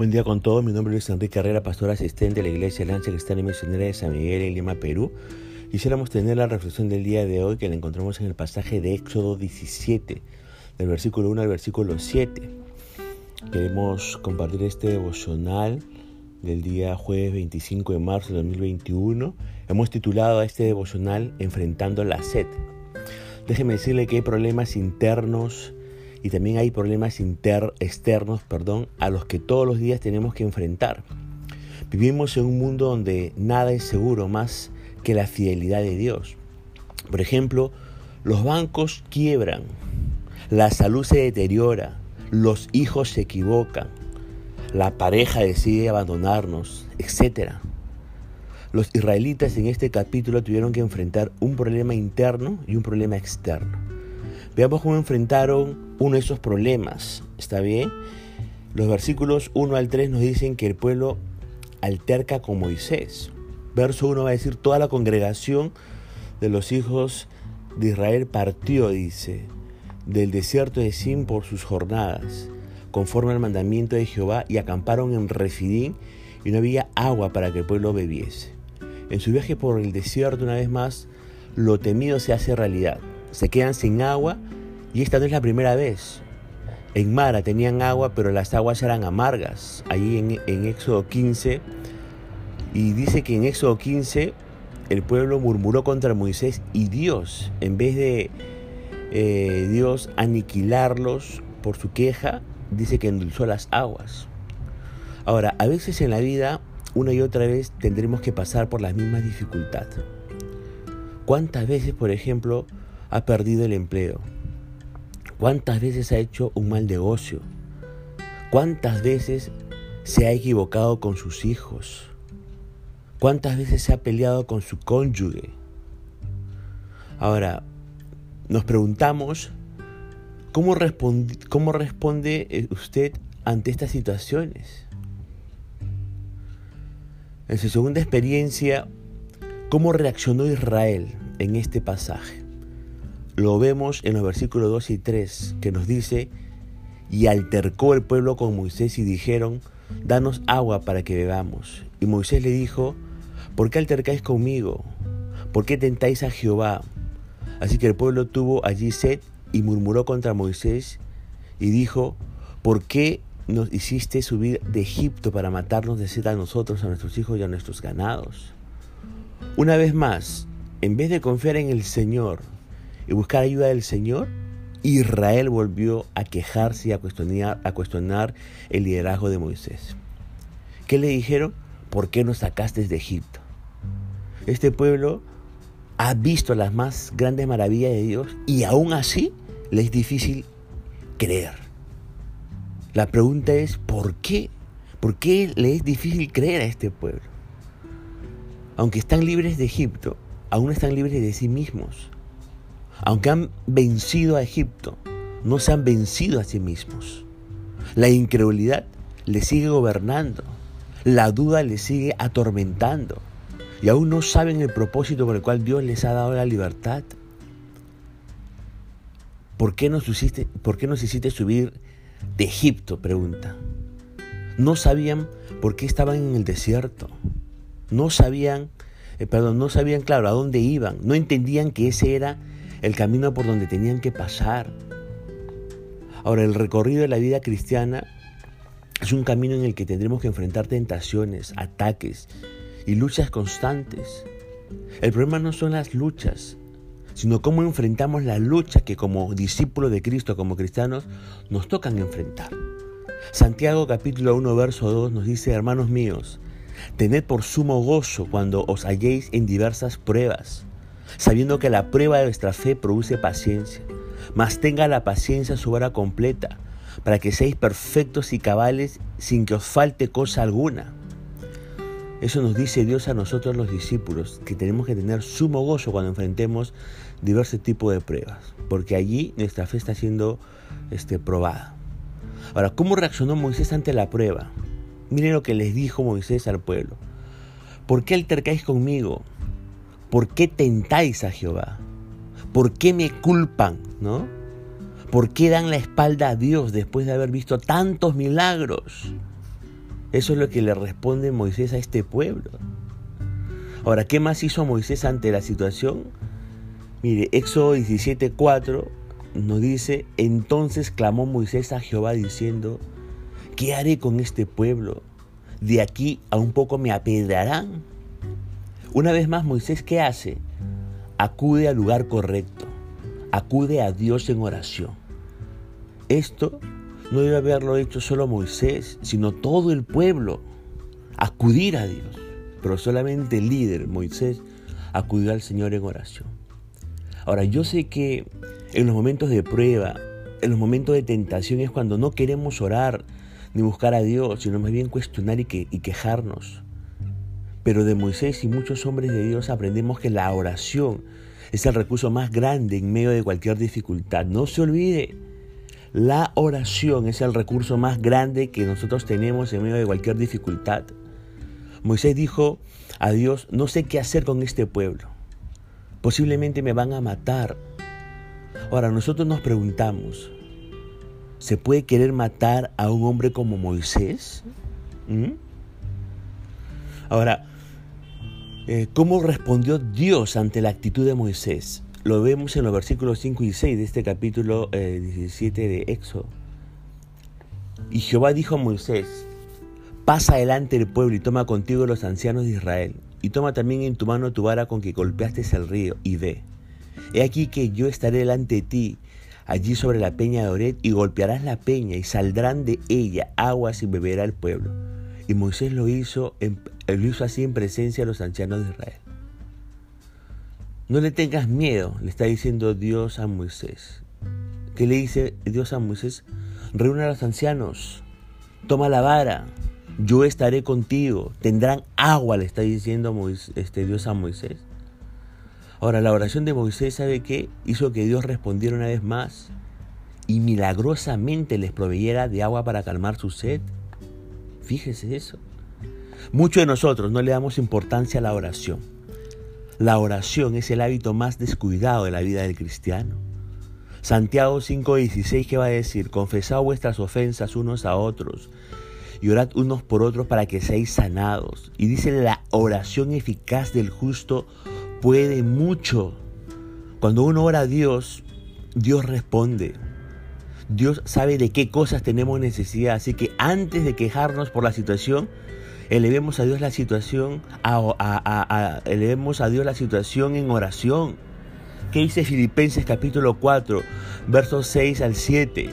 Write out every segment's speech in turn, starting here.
Buen día con todos, mi nombre es Enrique Carrera, pastor asistente de la Iglesia Lanza Cristiana y Misionera de San Miguel en Lima, Perú. Quisiéramos tener la reflexión del día de hoy que la encontramos en el pasaje de Éxodo 17, del versículo 1 al versículo 7. Queremos compartir este devocional del día jueves 25 de marzo de 2021. Hemos titulado a este devocional Enfrentando la sed. Déjeme decirle que hay problemas internos y también hay problemas inter, externos perdón, a los que todos los días tenemos que enfrentar. Vivimos en un mundo donde nada es seguro más que la fidelidad de Dios. Por ejemplo, los bancos quiebran, la salud se deteriora, los hijos se equivocan, la pareja decide abandonarnos, etc. Los israelitas en este capítulo tuvieron que enfrentar un problema interno y un problema externo. Veamos cómo enfrentaron uno de esos problemas. ¿Está bien? Los versículos 1 al 3 nos dicen que el pueblo alterca con Moisés. Verso 1 va a decir, toda la congregación de los hijos de Israel partió, dice, del desierto de Sin por sus jornadas, conforme al mandamiento de Jehová, y acamparon en Refidín, y no había agua para que el pueblo bebiese. En su viaje por el desierto, una vez más, lo temido se hace realidad. Se quedan sin agua y esta no es la primera vez. En Mara tenían agua, pero las aguas eran amargas. Allí en, Éxodo 15, y dice que en Éxodo 15 el pueblo murmuró contra Moisés y Dios, en vez de eh, Dios aniquilarlos por su queja, dice que endulzó las aguas. Ahora, a veces en la vida, una y otra vez tendremos que pasar por las mismas dificultades. ¿Cuántas veces, por ejemplo, ha perdido el empleo? ¿Cuántas veces ha hecho un mal negocio? ¿Cuántas veces se ha equivocado con sus hijos? ¿Cuántas veces se ha peleado con su cónyuge? Ahora, nos preguntamos, ¿cómo responde, eh, usted ante estas situaciones? En su segunda experiencia, ¿cómo reaccionó Israel en este pasaje? Lo vemos en los versículos 2 y 3 que nos dice, y altercó el pueblo con Moisés y dijeron, danos agua para que bebamos. Y Moisés le dijo, ¿por qué altercáis conmigo? ¿Por qué tentáis a Jehová? Así que el pueblo tuvo allí sed y murmuró contra Moisés y dijo, ¿por qué nos hiciste subir de Egipto para matarnos de sed a nosotros, a nuestros hijos y a nuestros ganados? Una vez más, en vez de confiar en el Señor, y buscar ayuda del Señor, Israel volvió a quejarse y a cuestionar, a cuestionar el liderazgo de Moisés. ¿Qué le dijeron? ¿Por qué nos sacaste de Egipto? Este pueblo ha visto las más grandes maravillas de Dios y aún así le es difícil creer. La pregunta es, ¿por qué? ¿Por qué le es difícil creer a este pueblo? Aunque están libres de Egipto, aún están libres de sí mismos. Aunque han vencido a Egipto, no se han vencido a sí mismos. La incredulidad les sigue gobernando. La duda les sigue atormentando. Y aún no saben el propósito por el cual Dios les ha dado la libertad. ¿Por qué nos hiciste, por qué hiciste subir de Egipto? Pregunta. No sabían por qué estaban en el desierto. No sabían, eh, perdón, no sabían claro a dónde iban. No entendían que ese era el camino por donde tenían que pasar. Ahora, el recorrido de la vida cristiana es un camino en el que tendremos que enfrentar tentaciones, ataques y luchas constantes. El problema no son las luchas, sino cómo enfrentamos la lucha que como discípulos de Cristo, como cristianos, nos tocan enfrentar. Santiago capítulo 1, verso 2 nos dice, hermanos míos, tened por sumo gozo cuando os halléis en diversas pruebas sabiendo que la prueba de vuestra fe produce paciencia. Mas tenga la paciencia su hora completa, para que seáis perfectos y cabales sin que os falte cosa alguna. Eso nos dice Dios a nosotros los discípulos, que tenemos que tener sumo gozo cuando enfrentemos diversos tipos de pruebas, porque allí nuestra fe está siendo este, probada. Ahora, ¿cómo reaccionó Moisés ante la prueba? Miren lo que les dijo Moisés al pueblo. ¿Por qué altercáis conmigo? ¿Por qué tentáis a Jehová? ¿Por qué me culpan? ¿No? ¿Por qué dan la espalda a Dios después de haber visto tantos milagros? Eso es lo que le responde Moisés a este pueblo. Ahora, ¿qué más hizo Moisés ante la situación? Mire, Éxodo 17:4 nos dice, entonces clamó Moisés a Jehová diciendo, ¿qué haré con este pueblo? De aquí a un poco me apedrarán. Una vez más, Moisés, ¿qué hace? Acude al lugar correcto, acude a Dios en oración. Esto no debe haberlo hecho solo Moisés, sino todo el pueblo. Acudir a Dios. Pero solamente el líder, Moisés, acudió al Señor en oración. Ahora, yo sé que en los momentos de prueba, en los momentos de tentación es cuando no queremos orar ni buscar a Dios, sino más bien cuestionar y, y quejarnos. Pero de Moisés y muchos hombres de Dios aprendemos que la oración es el recurso más grande en medio de cualquier dificultad. No se olvide, la oración es el recurso más grande que nosotros tenemos en medio de cualquier dificultad. Moisés dijo a Dios, no sé qué hacer con este pueblo. Posiblemente me van a matar. Ahora, nosotros nos preguntamos, ¿se puede querer matar a un hombre como Moisés? ¿Mm? Ahora, eh, ¿cómo respondió Dios ante la actitud de Moisés? Lo vemos en los versículos 5 y 6 de este capítulo 17 eh, de Éxodo. Y Jehová dijo a Moisés, pasa delante del pueblo y toma contigo los ancianos de Israel, y toma también en tu mano tu vara con que golpeaste el río, y ve. He aquí que yo estaré delante de ti, allí sobre la peña de Oret, y golpearás la peña, y saldrán de ella aguas y beberá el pueblo. Y Moisés lo hizo, lo hizo así en presencia de los ancianos de Israel. No le tengas miedo, le está diciendo Dios a Moisés. ¿Qué le dice Dios a Moisés? Reúne a los ancianos, toma la vara, yo estaré contigo, tendrán agua, le está diciendo este, Dios a Moisés. Ahora, la oración de Moisés, ¿sabe qué? Hizo que Dios respondiera una vez más y milagrosamente les proveyera de agua para calmar su sed. Fíjese eso. Muchos de nosotros no le damos importancia a la oración. La oración es el hábito más descuidado de la vida del cristiano. Santiago 5:16 ¿qué va a decir, confesad vuestras ofensas unos a otros y orad unos por otros para que seáis sanados. Y dice, la oración eficaz del justo puede mucho. Cuando uno ora a Dios, Dios responde. Dios sabe de qué cosas tenemos necesidad. Así que antes de quejarnos por la situación, elevemos a Dios la situación, a, elevemos a Dios la situación en oración. ¿Qué dice Filipenses capítulo 4, versos 6 al 7?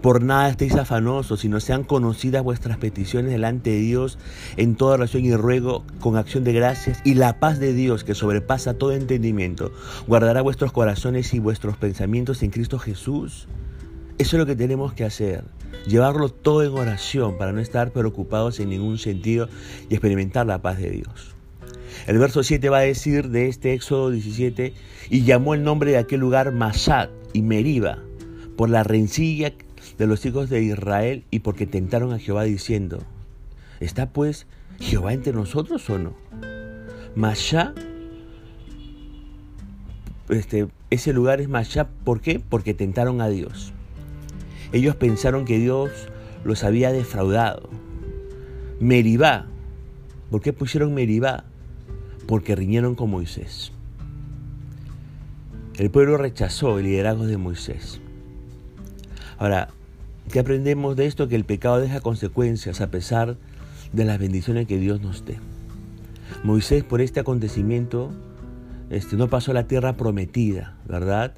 Por nada estéis afanosos, sino sean conocidas vuestras peticiones delante de Dios en toda oración y ruego con acción de gracias. Y la paz de Dios, que sobrepasa todo entendimiento, guardará vuestros corazones y vuestros pensamientos en Cristo Jesús. Eso es lo que tenemos que hacer llevarlo todo en oración para no estar preocupados en ningún sentido y experimentar la paz de Dios. El verso 7 va a decir de este Éxodo 17, y llamó el nombre de aquel lugar Masat y Meriba, por la rencilla de los hijos de Israel y porque tentaron a Jehová diciendo, ¿está pues Jehová entre nosotros o no? Masá, este, ese lugar es Masá, ¿por qué? Porque tentaron a Dios. Ellos pensaron que Dios los había defraudado. Meribá. ¿Por qué pusieron Meribá? Porque riñeron con Moisés. El pueblo rechazó el liderazgo de Moisés. Ahora, ¿qué aprendemos de esto? Que el pecado deja consecuencias a pesar de las bendiciones que Dios nos dé. Moisés por este acontecimiento este, no pasó a la tierra prometida, ¿verdad?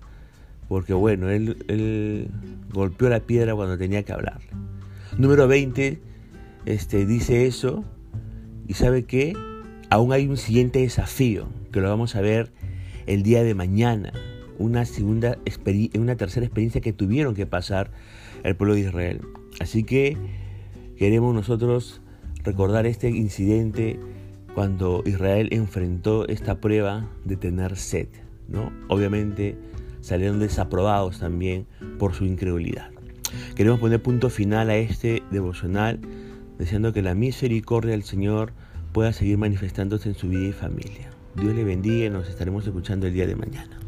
Porque bueno, él, golpeó la piedra cuando tenía que hablarle. Número 20 este, dice eso y sabe que aún hay un siguiente desafío que lo vamos a ver el día de mañana, una segunda una tercera experiencia que tuvieron que pasar el pueblo de Israel. Así que queremos nosotros recordar este incidente cuando Israel enfrentó esta prueba de tener sed, ¿no? Obviamente salieron desaprobados también por su incredulidad. Queremos poner punto final a este devocional, deseando que la misericordia del Señor pueda seguir manifestándose en su vida y familia. Dios le bendiga y nos estaremos escuchando el día de mañana.